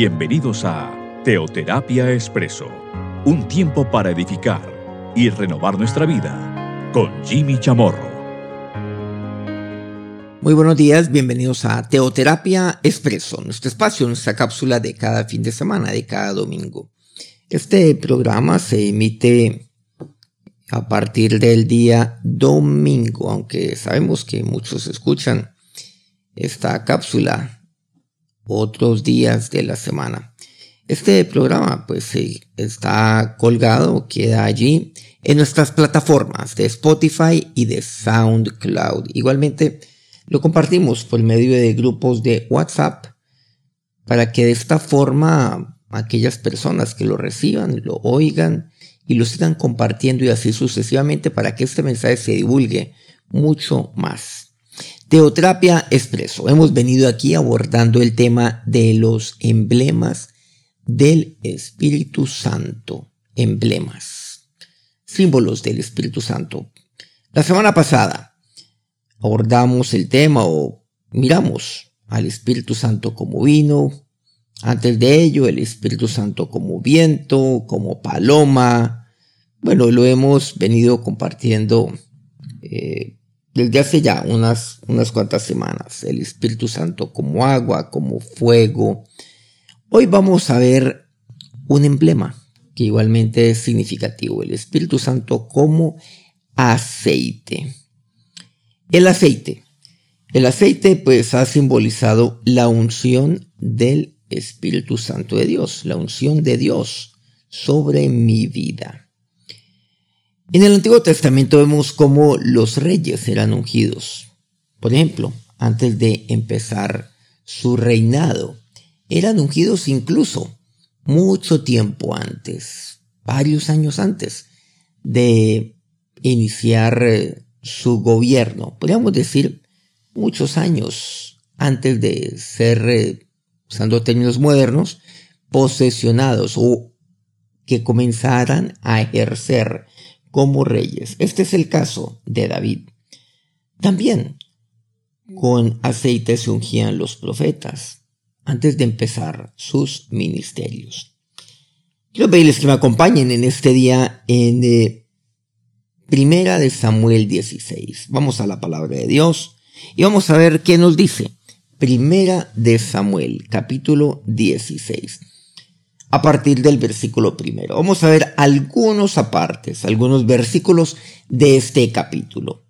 Bienvenidos a Teoterapia Expreso, un tiempo para edificar y renovar nuestra vida con Jimmy Chamorro. Muy buenos días, bienvenidos a Teoterapia Expreso, nuestro espacio, nuestra cápsula de cada fin de semana, de cada domingo. Este programa se emite a partir del día domingo, aunque sabemos que muchos escuchan esta cápsula otros días de la semana. Este programa pues está colgado, queda allí en nuestras plataformas de Spotify y de SoundCloud. Igualmente lo compartimos por medio de grupos de WhatsApp para que de esta forma aquellas personas que lo reciban, lo oigan y lo sigan compartiendo y así sucesivamente para que este mensaje se divulgue mucho más. Teoterapia Expreso. Hemos venido aquí abordando el tema de los emblemas del Espíritu Santo. Emblemas. Símbolos del Espíritu Santo. La semana pasada abordamos el tema o miramos al Espíritu Santo como vino. Antes de ello, el Espíritu Santo como viento, como paloma. Bueno, lo hemos venido compartiendo eh, desde hace ya unas, unas cuantas semanas, el Espíritu Santo como agua, como fuego. Hoy vamos a ver un emblema que igualmente es significativo, el Espíritu Santo como aceite. El aceite. El aceite pues ha simbolizado la unción del Espíritu Santo de Dios, la unción de Dios sobre mi vida. En el Antiguo Testamento vemos cómo los reyes eran ungidos. Por ejemplo, antes de empezar su reinado, eran ungidos incluso mucho tiempo antes, varios años antes de iniciar eh, su gobierno. Podríamos decir muchos años antes de ser, eh, usando términos modernos, posesionados o que comenzaran a ejercer como reyes. Este es el caso de David. También con aceite se ungían los profetas antes de empezar sus ministerios. Quiero pedirles que me acompañen en este día en eh, Primera de Samuel 16. Vamos a la palabra de Dios y vamos a ver qué nos dice. Primera de Samuel, capítulo 16 a partir del versículo primero. Vamos a ver algunos apartes, algunos versículos de este capítulo.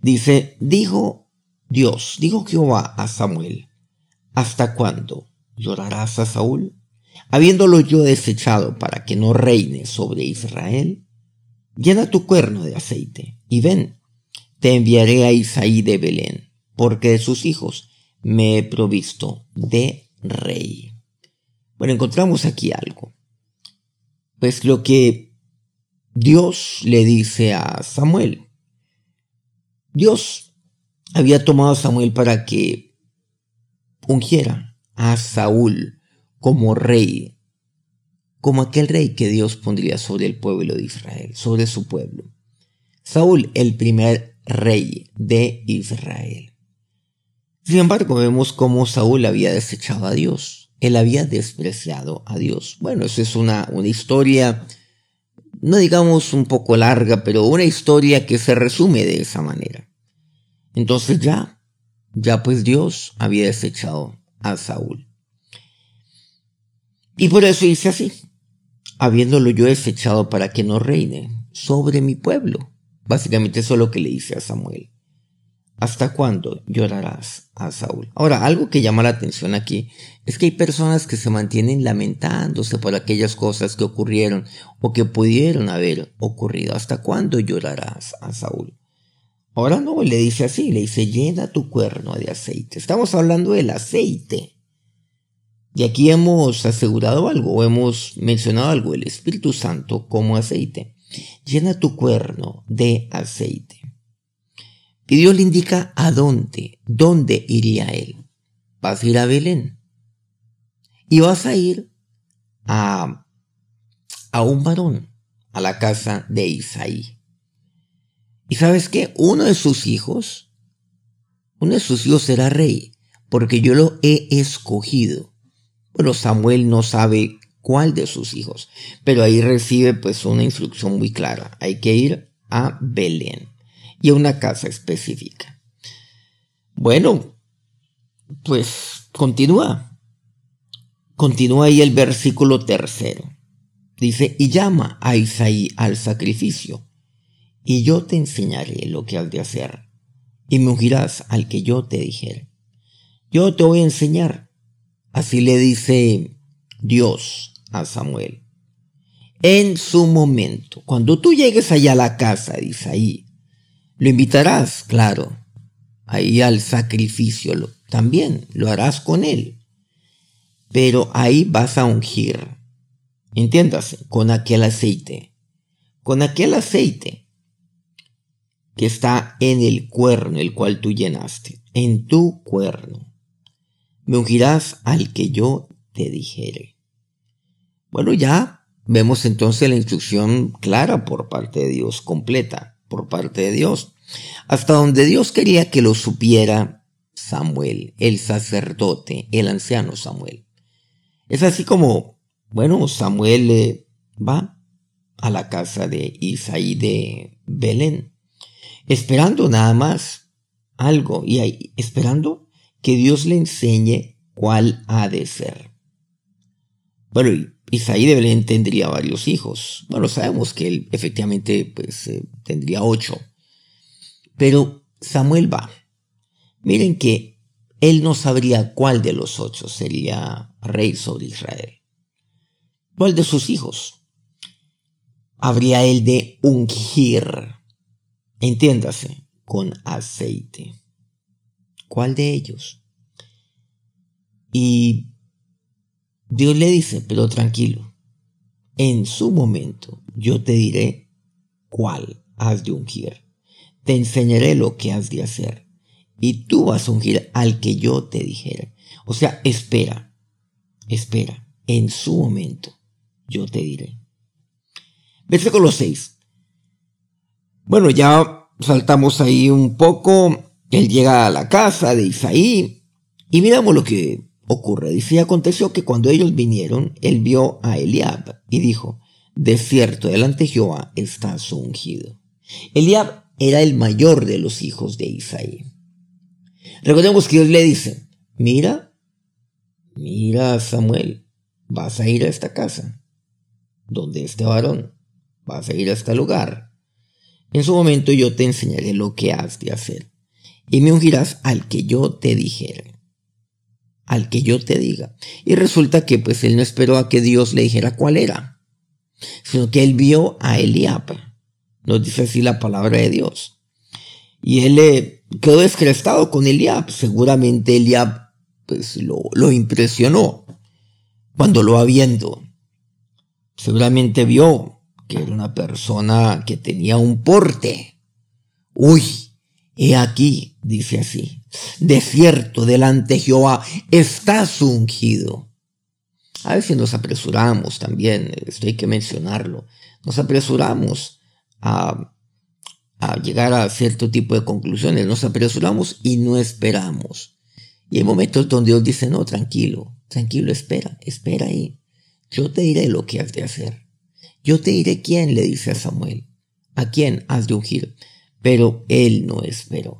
Dice, dijo Dios, dijo Jehová a Samuel, ¿hasta cuándo llorarás a Saúl? Habiéndolo yo desechado para que no reine sobre Israel, llena tu cuerno de aceite y ven, te enviaré a Isaí de Belén, porque de sus hijos me he provisto de rey. Bueno, encontramos aquí algo. Pues lo que Dios le dice a Samuel. Dios había tomado a Samuel para que ungiera a Saúl como rey, como aquel rey que Dios pondría sobre el pueblo de Israel, sobre su pueblo. Saúl, el primer rey de Israel. Sin embargo, vemos cómo Saúl había desechado a Dios él había despreciado a Dios. Bueno, eso es una, una historia, no digamos un poco larga, pero una historia que se resume de esa manera. Entonces ya, ya pues Dios había desechado a Saúl. Y por eso dice así, habiéndolo yo desechado para que no reine sobre mi pueblo. Básicamente eso es lo que le dice a Samuel. ¿Hasta cuándo llorarás a Saúl? Ahora, algo que llama la atención aquí es que hay personas que se mantienen lamentándose por aquellas cosas que ocurrieron o que pudieron haber ocurrido. ¿Hasta cuándo llorarás a Saúl? Ahora no, le dice así, le dice, llena tu cuerno de aceite. Estamos hablando del aceite. Y aquí hemos asegurado algo, o hemos mencionado algo, el Espíritu Santo como aceite. Llena tu cuerno de aceite. Y Dios le indica a dónde, dónde iría él. Vas a ir a Belén. Y vas a ir a, a un varón, a la casa de Isaí. Y sabes qué? Uno de sus hijos, uno de sus hijos será rey, porque yo lo he escogido Bueno, Samuel no sabe cuál de sus hijos, pero ahí recibe pues una instrucción muy clara. Hay que ir a Belén y a una casa específica. Bueno, pues continúa. Continúa ahí el versículo tercero. Dice, y llama a Isaí al sacrificio, y yo te enseñaré lo que has de hacer, y me ungirás al que yo te dijere. Yo te voy a enseñar. Así le dice Dios a Samuel. En su momento, cuando tú llegues allá a la casa de Isaí, lo invitarás, claro, ahí al sacrificio, también lo harás con él. Pero ahí vas a ungir, entiéndase, con aquel aceite, con aquel aceite que está en el cuerno, el cual tú llenaste, en tu cuerno. Me ungirás al que yo te dijere. Bueno, ya vemos entonces la instrucción clara por parte de Dios, completa por parte de Dios, hasta donde Dios quería que lo supiera Samuel, el sacerdote, el anciano Samuel. Es así como, bueno, Samuel eh, va a la casa de Isaí de Belén, esperando nada más algo y ahí, esperando que Dios le enseñe cuál ha de ser. Bueno, Isaí de Belén tendría varios hijos. Bueno, sabemos que él efectivamente pues, eh, tendría ocho. Pero Samuel va. Miren que él no sabría cuál de los ocho sería rey sobre Israel. ¿Cuál de sus hijos? Habría él de ungir, entiéndase, con aceite. ¿Cuál de ellos? Y Dios le dice, pero tranquilo, en su momento yo te diré cuál has de ungir. Te enseñaré lo que has de hacer y tú vas a ungir al que yo te dijera. O sea, espera, espera, en su momento yo te diré. Versículo 6. Bueno, ya saltamos ahí un poco. Él llega a la casa de Isaí y miramos lo que ocurre. Dice, aconteció que cuando ellos vinieron, él vio a Eliab y dijo, de cierto, delante de Jehová está su ungido. Eliab era el mayor de los hijos de Isaí. Recordemos que Dios le dice, mira, mira Samuel, vas a ir a esta casa, donde este varón, vas a ir a este lugar. En su momento yo te enseñaré lo que has de hacer, y me ungirás al que yo te dijere, al que yo te diga. Y resulta que pues él no esperó a que Dios le dijera cuál era, sino que él vio a Eliab. Nos dice así la palabra de Dios. Y él le quedó descrestado con Eliab. Seguramente Eliab pues, lo, lo impresionó cuando lo va viendo. Seguramente vio que era una persona que tenía un porte. Uy, he aquí, dice así, de cierto delante de Jehová está ungido. A veces nos apresuramos también, esto hay que mencionarlo, nos apresuramos a a llegar a cierto tipo de conclusiones. Nos apresuramos y no esperamos. Y hay momentos donde Dios dice, no, tranquilo, tranquilo, espera, espera ahí. Yo te diré lo que has de hacer. Yo te diré quién, le dice a Samuel, a quién has de ungir. Pero él no esperó.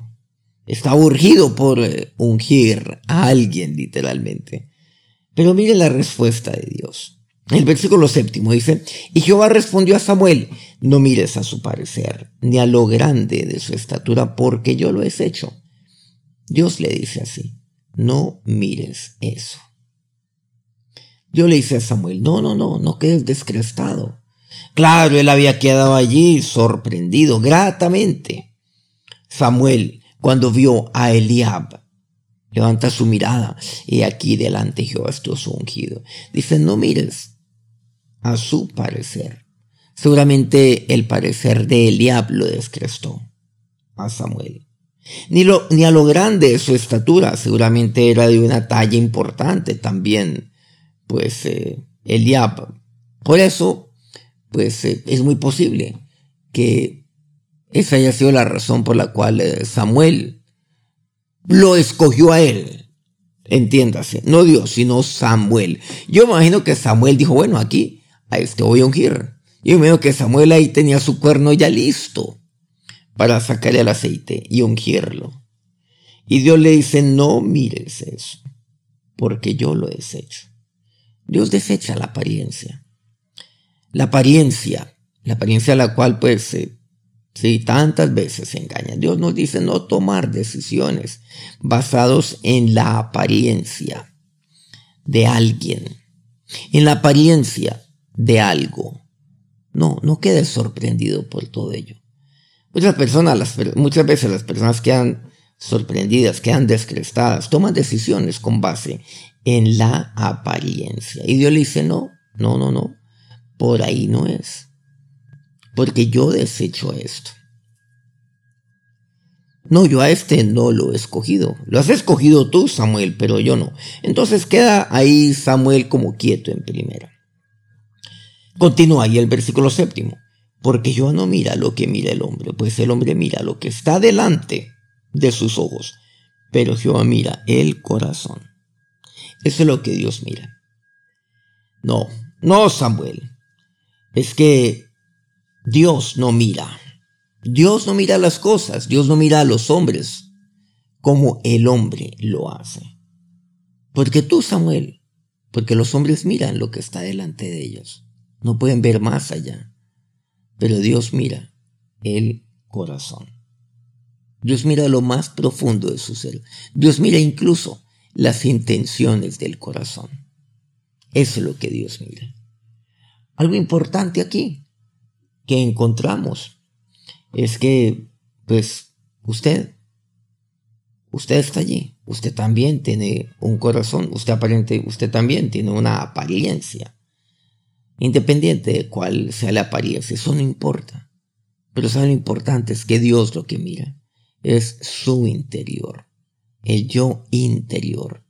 Está urgido por eh, ungir a alguien, literalmente. Pero mire la respuesta de Dios. El versículo séptimo dice, y Jehová respondió a Samuel, no mires a su parecer, ni a lo grande de su estatura, porque yo lo he hecho. Dios le dice así, no mires eso. Yo le dice a Samuel, no, no, no, no quedes descrestado. Claro, él había quedado allí sorprendido gratamente. Samuel, cuando vio a Eliab, levanta su mirada y aquí delante Jehová estuvo ungido. Dice, no mires a su parecer. Seguramente el parecer de Eliab lo descrestó a Samuel. Ni, lo, ni a lo grande de su estatura, seguramente era de una talla importante también, pues eh, Eliab. Por eso, pues eh, es muy posible que esa haya sido la razón por la cual eh, Samuel lo escogió a él. Entiéndase, no Dios, sino Samuel. Yo imagino que Samuel dijo, bueno, aquí a este voy a ungir. Yo imagino que Samuel ahí tenía su cuerno ya listo para sacarle el aceite y ungirlo. Y Dios le dice, no mires eso, porque yo lo desecho. Dios desecha la apariencia. La apariencia, la apariencia a la cual pues eh, Sí, tantas veces se engaña. Dios nos dice no tomar decisiones basados en la apariencia de alguien, en la apariencia de algo. No, no quedes sorprendido por todo ello. Muchas personas, las, muchas veces las personas quedan sorprendidas, quedan descrestadas, toman decisiones con base en la apariencia. Y Dios le dice, no, no, no, no, por ahí no es porque yo desecho esto. No, yo a este no lo he escogido. Lo has escogido tú, Samuel, pero yo no. Entonces queda ahí Samuel como quieto en primera. Continúa ahí el versículo séptimo. Porque yo no mira lo que mira el hombre, pues el hombre mira lo que está delante de sus ojos, pero Jehová mira el corazón. Eso es lo que Dios mira. No, no, Samuel. Es que Dios no mira. Dios no mira las cosas, Dios no mira a los hombres como el hombre lo hace. Porque tú, Samuel, porque los hombres miran lo que está delante de ellos, no pueden ver más allá. Pero Dios mira el corazón. Dios mira lo más profundo de su ser. Dios mira incluso las intenciones del corazón. Eso es lo que Dios mira. Algo importante aquí que encontramos es que, pues, usted, usted está allí, usted también tiene un corazón, usted aparente, usted también tiene una apariencia. Independiente de cuál sea la apariencia, eso no importa. Pero lo importante es que Dios lo que mira es su interior, el yo interior,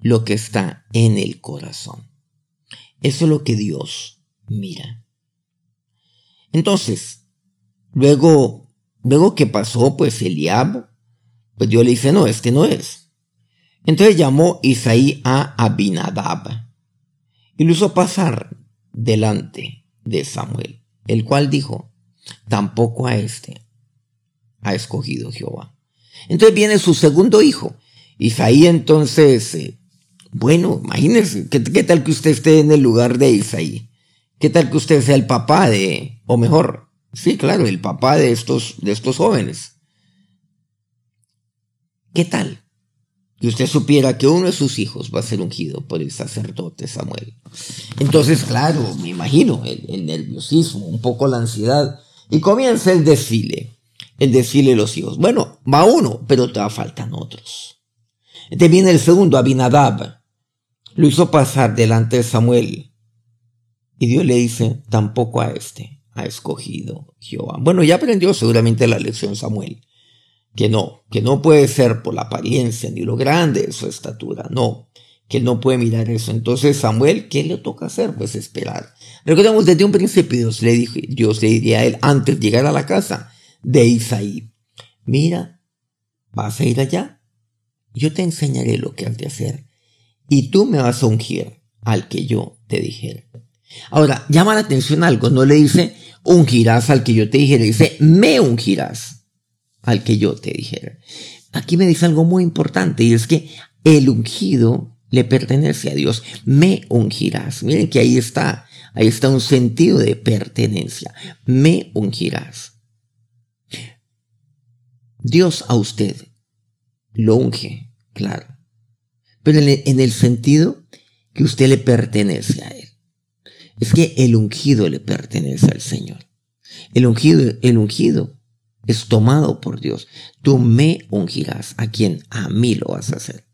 lo que está en el corazón. Eso es lo que Dios mira. Entonces, luego, luego que pasó, pues Eliab, pues Dios le dice, no, este no es. Entonces llamó Isaí a Abinadab y lo hizo pasar delante de Samuel, el cual dijo, tampoco a este ha escogido Jehová. Entonces viene su segundo hijo. Isaí entonces, eh, bueno, imagínense, ¿qué, ¿qué, tal que usted esté en el lugar de Isaí? ¿Qué tal que usted sea el papá de, o mejor, sí, claro, el papá de estos, de estos jóvenes? ¿Qué tal? Que usted supiera que uno de sus hijos va a ser ungido por el sacerdote Samuel. Entonces, claro, me imagino el, nerviosismo, un poco la ansiedad, y comienza el desfile, el desfile de los hijos. Bueno, va uno, pero te faltan otros. Entonces viene el segundo, Abinadab. Lo hizo pasar delante de Samuel y Dios le dice, tampoco a este ha escogido Jehová. Bueno, ya aprendió seguramente la lección Samuel, que no, que no puede ser por la apariencia ni lo grande de su estatura, no, que no puede mirar eso. Entonces Samuel, ¿qué le toca hacer? Pues esperar. Recordemos, desde un principio Dios le, dijo, Dios le diría a él, antes de llegar a la casa de Isaí, mira, vas a ir allá, yo te enseñaré lo que has de hacer, y tú me vas a ungir al que yo te dijera. Ahora, llama la atención algo, no le dice ungirás al que yo te dijera, dice me ungirás al que yo te dijera. Aquí me dice algo muy importante y es que el ungido le pertenece a Dios, me ungirás. Miren que ahí está, ahí está un sentido de pertenencia, me ungirás. Dios a usted lo unge, claro, pero en el sentido que usted le pertenece a Él es que el ungido le pertenece al Señor. El ungido, el ungido es tomado por Dios. Tú me ungirás a quien a mí lo vas a hacer.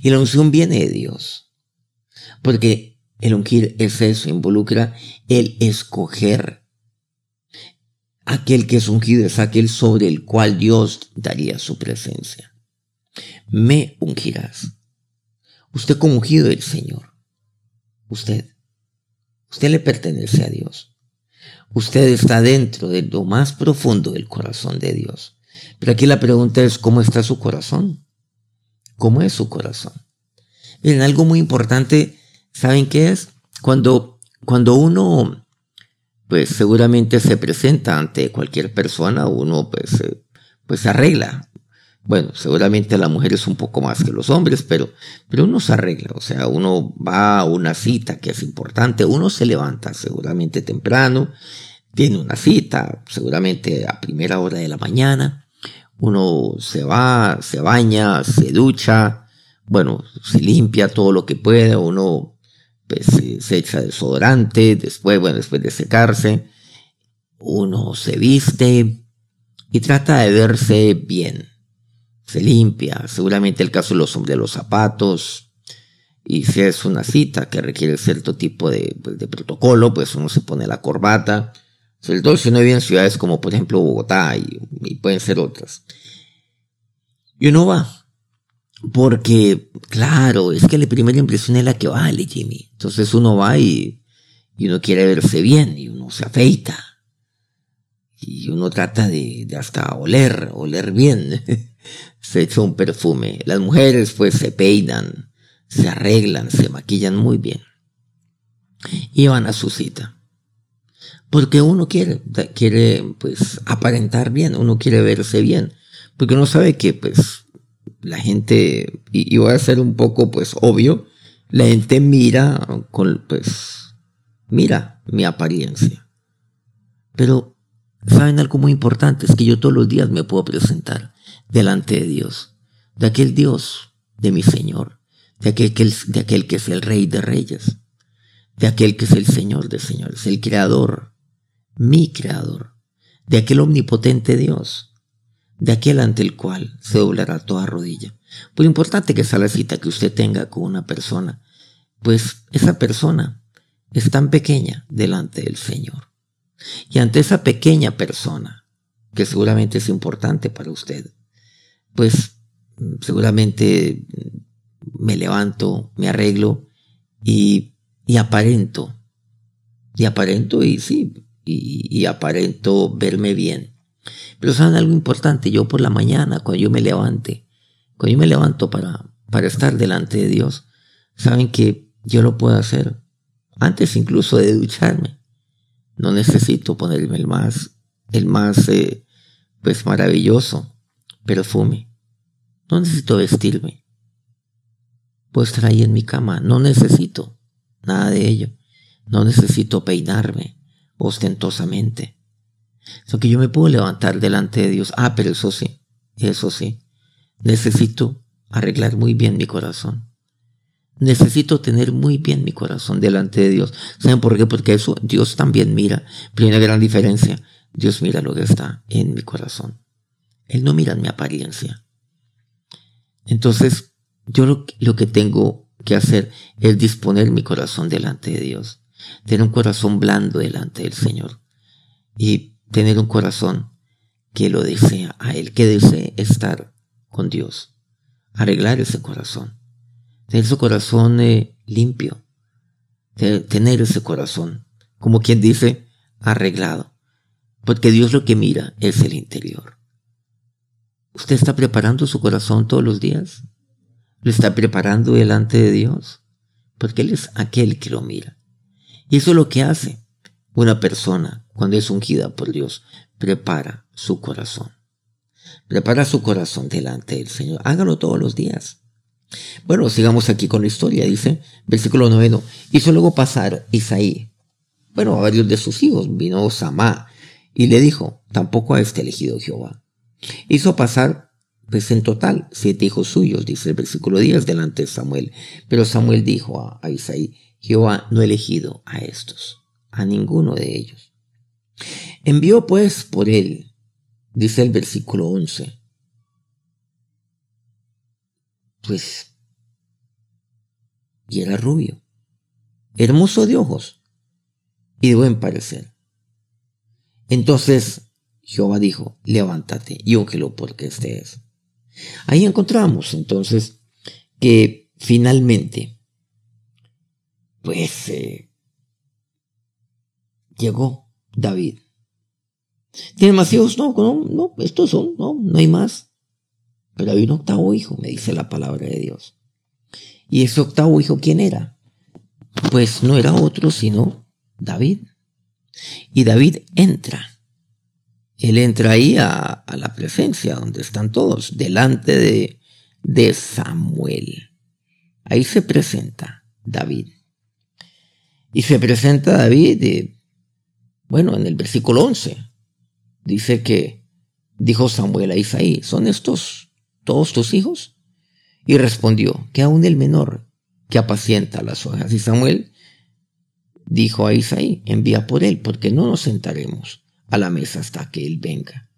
Y la unción viene de Dios. Porque el ungir es eso, involucra el escoger. Aquel que es ungido es aquel sobre el cual Dios daría su presencia. Me ungirás. Usted como ungido del Señor. Usted Usted le pertenece a Dios. Usted está dentro de lo más profundo del corazón de Dios. Pero aquí la pregunta es, ¿cómo está su corazón? cómo es su corazón. Miren, algo muy importante, ¿saben qué es? Cuando, cuando uno, pues seguramente se presenta ante cualquier persona, uno pues, pues arregla. Bueno, seguramente la mujer es un poco más que los hombres, pero, pero uno se arregla. O sea, uno va a una cita que es importante, uno se levanta seguramente temprano, tiene una cita, seguramente a primera hora de la mañana, uno se va, se baña, se ducha, bueno, se limpia todo lo que puede, uno pues, se echa desodorante, después, bueno, después de secarse, uno se viste y trata de verse bien, se limpia, seguramente el caso de los, de los zapatos, y si es una cita que requiere cierto tipo de, pues, de protocolo, pues uno se pone la corbata, sobre todo si uno vive en ciudades como por ejemplo Bogotá y, pueden ser otras. Y uno va. Porque, claro, es que la primera impresión es la que vale, Jimmy. Entonces uno va y, y uno quiere verse bien y uno se afeita. Y uno trata de, de hasta oler, oler bien. se echa un perfume. Las mujeres pues se peinan, se arreglan, se maquillan muy bien. Y van a su cita. Porque uno quiere, quiere pues aparentar bien, uno quiere verse bien. Porque uno sabe que pues la gente, y, voy a ser un poco pues obvio, la gente mira con pues, mira mi apariencia. Pero, ¿saben algo muy importante? Es que yo todos los días me puedo presentar delante de Dios, de aquel Dios, de mi Señor, de aquel que, de aquel que es el Rey de Reyes, de aquel que es el Señor de Señores, el Creador, mi Creador, de aquel omnipotente Dios, de aquel ante el cual se doblará toda rodilla. Por importante que sea la cita que usted tenga con una persona, pues esa persona es tan pequeña delante del Señor. Y ante esa pequeña persona, que seguramente es importante para usted, pues seguramente me levanto, me arreglo y, y aparento. Y aparento y sí, y, aparento verme bien. Pero saben algo importante, yo por la mañana, cuando yo me levante, cuando yo me levanto para, para estar delante de Dios, saben que yo lo puedo hacer antes incluso de ducharme. No necesito ponerme el más, el más, eh, pues maravilloso perfume. No necesito vestirme. Puedo estar ahí en mi cama. No necesito nada de ello. No necesito peinarme ostentosamente. So que yo me puedo levantar delante de Dios. Ah, pero eso sí, eso sí. Necesito arreglar muy bien mi corazón. Necesito tener muy bien mi corazón delante de Dios. ¿Saben por qué? Porque eso Dios también mira. Pero una gran diferencia. Dios mira lo que está en mi corazón. Él no mira mi apariencia. Entonces, yo lo, lo que tengo que hacer es disponer mi corazón delante de Dios tener un corazón blando delante del Señor y tener un corazón que lo desea a Él, que desee estar con Dios, arreglar ese corazón, tener su corazón eh, limpio, tener ese corazón, como quien dice, arreglado, porque Dios lo que mira es el interior. ¿Usted está preparando su corazón todos los días? ¿Lo está preparando delante de Dios? Porque Él es aquel que lo mira. Y eso es lo que hace una persona cuando es ungida por Dios. Prepara su corazón. Prepara su corazón delante del Señor. Hágalo todos los días. Bueno, sigamos aquí con la historia. Dice, versículo noveno. Hizo luego pasar Isaí. Bueno, a varios de sus hijos. Vino Samá y le dijo, tampoco a este elegido Jehová. Hizo pasar pues en total, siete hijos suyos, dice el versículo 10, delante de Samuel. Pero Samuel dijo a, a Isaí, Jehová no ha elegido a estos, a ninguno de ellos. Envió pues por él, dice el versículo 11, pues, y era rubio, hermoso de ojos y de buen parecer. Entonces Jehová dijo, levántate y úngelo porque este es. Ahí encontramos entonces que finalmente pues eh, llegó David. ¿Tiene más hijos? No, no, no, estos son, no, no hay más. Pero hay un octavo hijo, me dice la palabra de Dios. ¿Y ese octavo hijo quién era? Pues no era otro sino David. Y David entra. Él entra ahí a, la presencia donde están todos, delante de, de Samuel. Ahí se presenta David. Y se presenta David, eh, bueno, en el versículo 11. Dice que dijo Samuel a Isaí, ¿son estos todos tus hijos? Y respondió, que aún el menor que apacienta las ovejas. Y Samuel dijo a Isaí, envía por él, porque no nos sentaremos a la mesa hasta que él venga.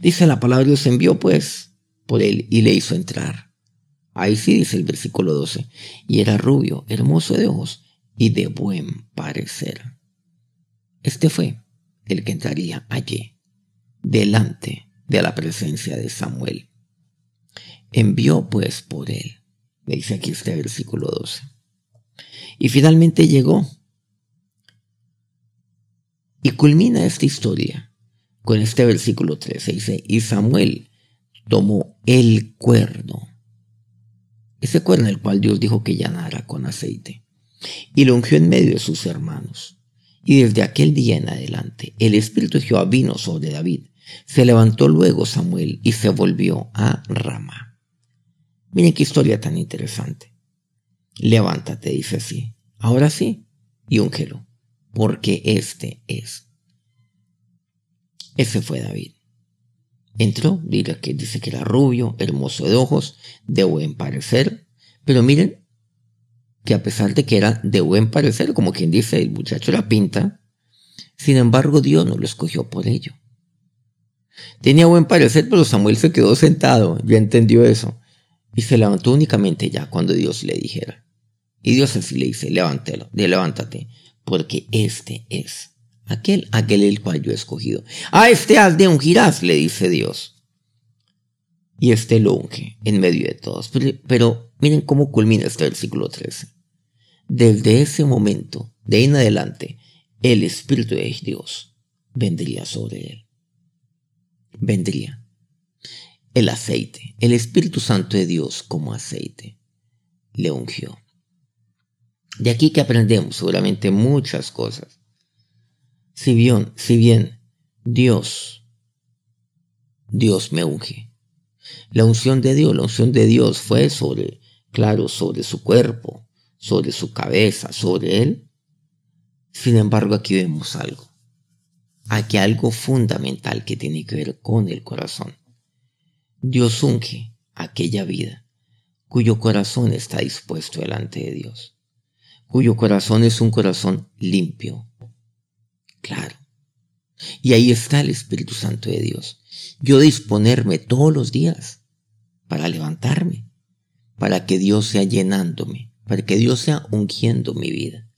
Dice la palabra, Dios envió pues por él y le hizo entrar. Ahí sí dice el versículo 12, y era rubio, hermoso de ojos y de buen parecer. Este fue el que entraría allí, delante de la presencia de Samuel. Envió pues por él, dice aquí este versículo 12. Y finalmente llegó y culmina esta historia con este versículo 13. Dice, y Samuel tomó el cuerno, ese cuerno el cual Dios dijo que llenara con aceite, y lo ungió en medio de sus hermanos. Y desde aquel día en adelante el Espíritu de Jehová vino sobre David. Se levantó luego Samuel y se volvió a Rama. Miren qué historia tan interesante. Levántate, dice así. Ahora sí, y úngelo porque este es. Ese fue David. Entró, dice que, dice que era rubio, hermoso de ojos, de buen parecer, pero miren que a pesar de que era de buen parecer, como quien dice, el muchacho la pinta, sin embargo Dios no lo escogió por ello. Tenía buen parecer, pero Samuel se quedó sentado, ya entendió eso, y se levantó únicamente ya cuando Dios le dijera. Y Dios así le dice, levántelo, levántate, porque este es aquel, aquel el cual yo he escogido. A este has de ungirás, le dice Dios. Y este lo unge en medio de todos. Pero, miren cómo culmina este versículo 13. Desde ese momento, de en adelante, el Espíritu de Dios vendría sobre él. Vendría. El aceite, el Espíritu Santo de Dios como aceite, le ungió. De aquí que aprendemos seguramente muchas cosas. Si bien, si bien Dios, Dios me unge. La unción de Dios, la unción de Dios fue sobre, claro, sobre su cuerpo, sobre su cabeza, sobre él. Sin embargo, aquí vemos algo. Aquí algo fundamental que tiene que ver con el corazón. Dios unge aquella vida cuyo corazón está dispuesto delante de Dios cuyo corazón es un corazón limpio. Claro. Y ahí está el Espíritu Santo de Dios. Yo disponerme todos los días para levantarme, para que Dios sea llenándome, para que Dios sea ungiendo mi vida,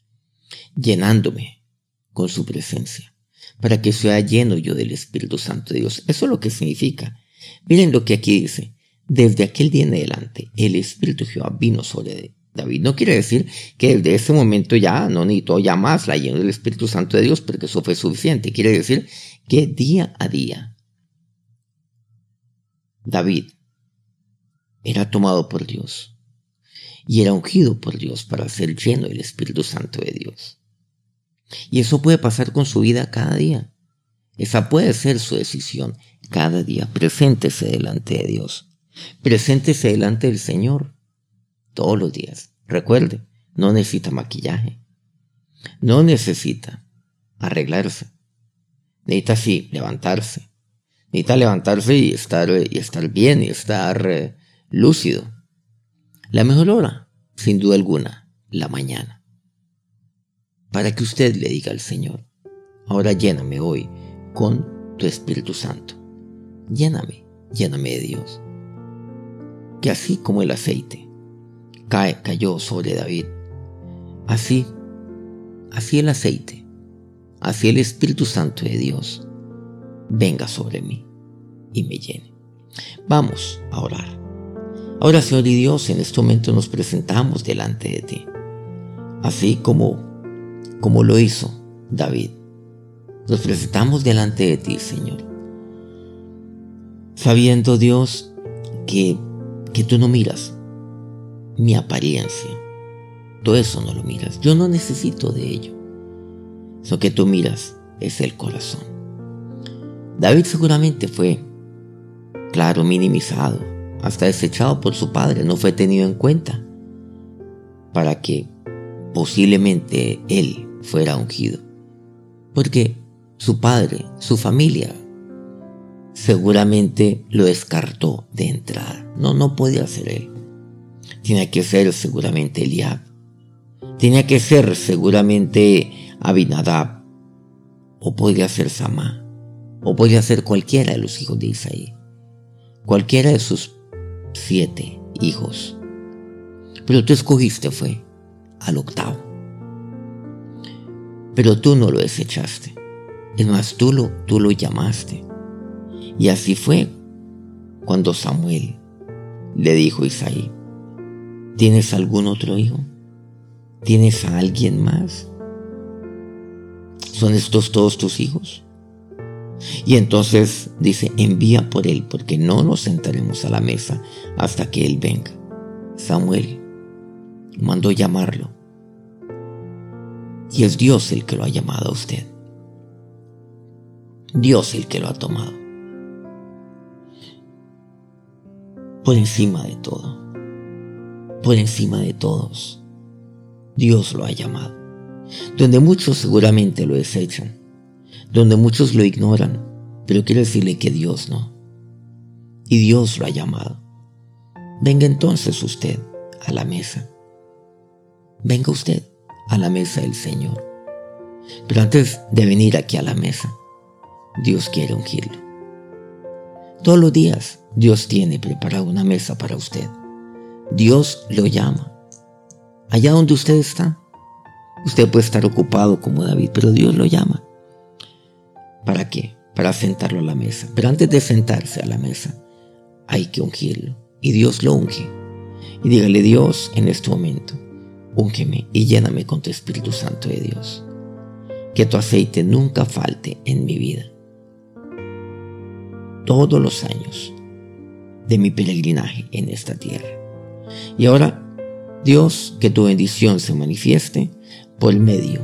llenándome con su presencia, para que sea lleno yo del Espíritu Santo de Dios. Eso es lo que significa. Miren lo que aquí dice. Desde aquel día en adelante, el Espíritu de Jehová vino sobre David no quiere decir que desde ese momento ya no necesitó ya más la lleno del Espíritu Santo de Dios, porque eso fue suficiente. Quiere decir que día a día David era tomado por Dios y era ungido por Dios para ser lleno del Espíritu Santo de Dios. Y eso puede pasar con su vida cada día. Esa puede ser su decisión cada día. Preséntese delante de Dios. Preséntese delante del Señor todos los días. Recuerde, no necesita maquillaje. No necesita arreglarse. Necesita sí levantarse. Necesita levantarse y estar, y estar bien y estar eh, lúcido. La mejor hora, sin duda alguna, la mañana. Para que usted le diga al Señor, ahora lléname hoy con tu Espíritu Santo. Lléname, lléname de Dios. Que así como el aceite cayó sobre David. Así, así el aceite, así el Espíritu Santo de Dios venga sobre mí y me llene. Vamos a orar. Ahora, Señor y Dios, en este momento nos presentamos delante de ti, así como, como lo hizo David. Nos presentamos delante de ti, Señor, sabiendo Dios que, que tú no miras mi apariencia. Todo eso no lo miras. Yo no necesito de ello. Lo que tú miras es el corazón. David seguramente fue, claro, minimizado, hasta desechado por su padre, no fue tenido en cuenta para que posiblemente él fuera ungido. Porque su padre, su familia, seguramente lo descartó de entrada. No, no podía ser él. Tiene que ser seguramente Eliab. Tenía que ser seguramente Abinadab. O podría ser Samá. O podría ser cualquiera de los hijos de Isaí. Cualquiera de sus siete hijos. Pero tú escogiste fue al octavo. Pero tú no lo desechaste. Es más, tú lo, tú lo llamaste. Y así fue cuando Samuel le dijo a Isaí, ¿tienes algún otro hijo? ¿Tienes a alguien más? ¿Son estos todos tus hijos? Y entonces dice, envía por él, porque no nos sentaremos a la mesa hasta que él venga. Samuel mandó llamarlo. Y es Dios el que lo ha llamado a usted. Dios el que lo ha tomado. Por encima de todo. Por encima de todos. Dios lo ha llamado. Donde muchos seguramente lo desechan. Donde muchos lo ignoran. Pero quiero decirle que Dios no. Y Dios lo ha llamado. Venga entonces usted a la mesa. Venga usted a la mesa del Señor. Pero antes de venir aquí a la mesa, Dios quiere ungirlo. Todos los días Dios tiene preparada una mesa para usted. Dios lo llama. Allá donde usted está, usted puede estar ocupado como David, pero Dios lo llama. ¿Para qué? Para sentarlo a la mesa. Pero antes de sentarse a la mesa, hay que ungirlo. Y Dios lo unge. Y dígale, Dios, en este momento, úngeme y lléname con tu Espíritu Santo de Dios. Que tu aceite nunca falte en mi vida. Todos los años de mi peregrinaje en esta tierra. Y ahora, Dios, que tu bendición se manifieste por medio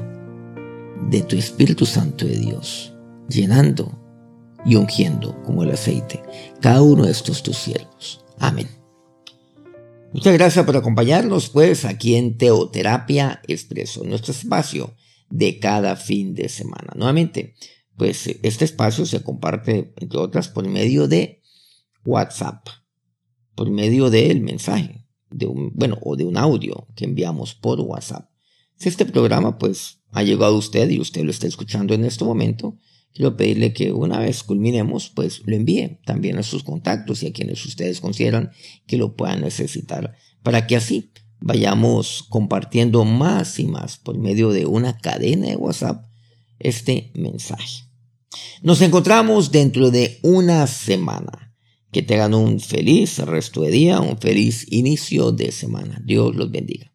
de tu Espíritu Santo de Dios, llenando y ungiendo como el aceite cada uno de estos tus siervos. Amén. Muchas gracias por acompañarnos, pues, aquí en Teoterapia Expreso, nuestro espacio de cada fin de semana. Nuevamente, pues este espacio se comparte, entre otras, por medio de WhatsApp, por medio del mensaje, de un, bueno, o de un audio que enviamos por WhatsApp. Si este programa, pues, ha llegado a usted y usted lo está escuchando en este momento, quiero pedirle que una vez culminemos, pues lo envíe también a sus contactos y a quienes ustedes consideran que lo puedan necesitar, para que así vayamos compartiendo más y más por medio de una cadena de WhatsApp este mensaje. Nos encontramos dentro de una semana. Que tengan un feliz resto de día, un feliz inicio de semana. Dios los bendiga.